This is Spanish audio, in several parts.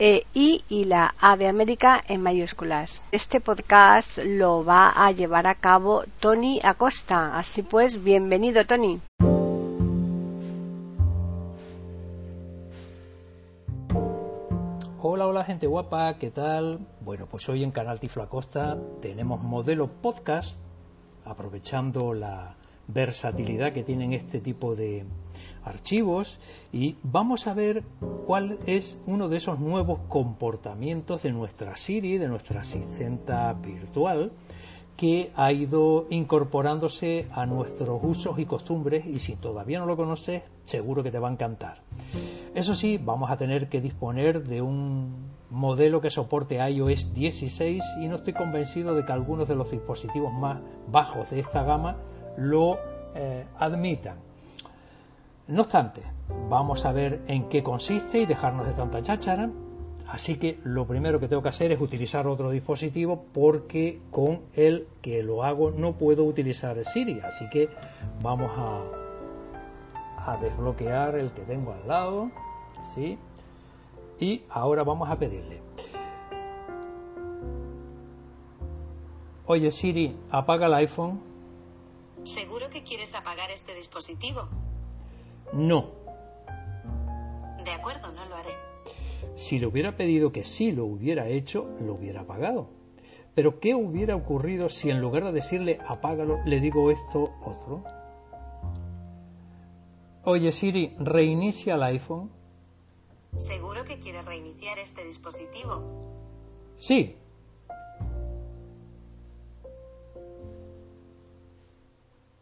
e I y la A de América en mayúsculas. Este podcast lo va a llevar a cabo Tony Acosta. Así pues, bienvenido Tony. Hola, hola gente guapa, ¿qué tal? Bueno, pues hoy en Canal Tiflo Acosta tenemos modelo podcast, aprovechando la versatilidad que tienen este tipo de, archivos y vamos a ver cuál es uno de esos nuevos comportamientos de nuestra Siri, de nuestra asistenta virtual, que ha ido incorporándose a nuestros usos y costumbres y si todavía no lo conoces, seguro que te va a encantar. Eso sí, vamos a tener que disponer de un modelo que soporte iOS 16 y no estoy convencido de que algunos de los dispositivos más bajos de esta gama lo eh, admitan. No obstante, vamos a ver en qué consiste y dejarnos de tanta cháchara. Así que lo primero que tengo que hacer es utilizar otro dispositivo porque con el que lo hago no puedo utilizar Siri. Así que vamos a, a desbloquear el que tengo al lado. ¿sí? Y ahora vamos a pedirle. Oye Siri, apaga el iPhone. ¿Seguro que quieres apagar este dispositivo? No. De acuerdo, no lo haré. Si le hubiera pedido que sí lo hubiera hecho, lo hubiera pagado. Pero ¿qué hubiera ocurrido si en lugar de decirle apágalo, le digo esto otro? Oye Siri, reinicia el iPhone. ¿Seguro que quieres reiniciar este dispositivo? Sí.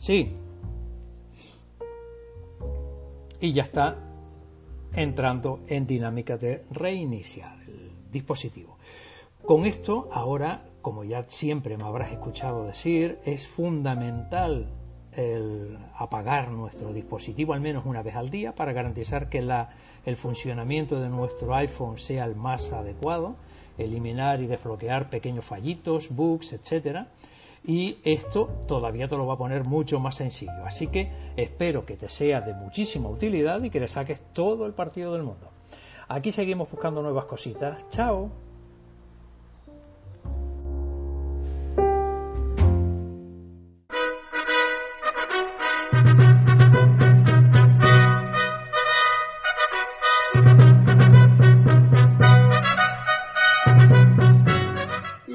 Sí y ya está entrando en dinámica de reiniciar el dispositivo. Con esto, ahora, como ya siempre me habrás escuchado decir, es fundamental el apagar nuestro dispositivo al menos una vez al día para garantizar que la, el funcionamiento de nuestro iPhone sea el más adecuado, eliminar y desbloquear pequeños fallitos, bugs, etcétera y esto todavía te lo va a poner mucho más sencillo. Así que espero que te sea de muchísima utilidad y que le saques todo el partido del mundo. Aquí seguimos buscando nuevas cositas. Chao.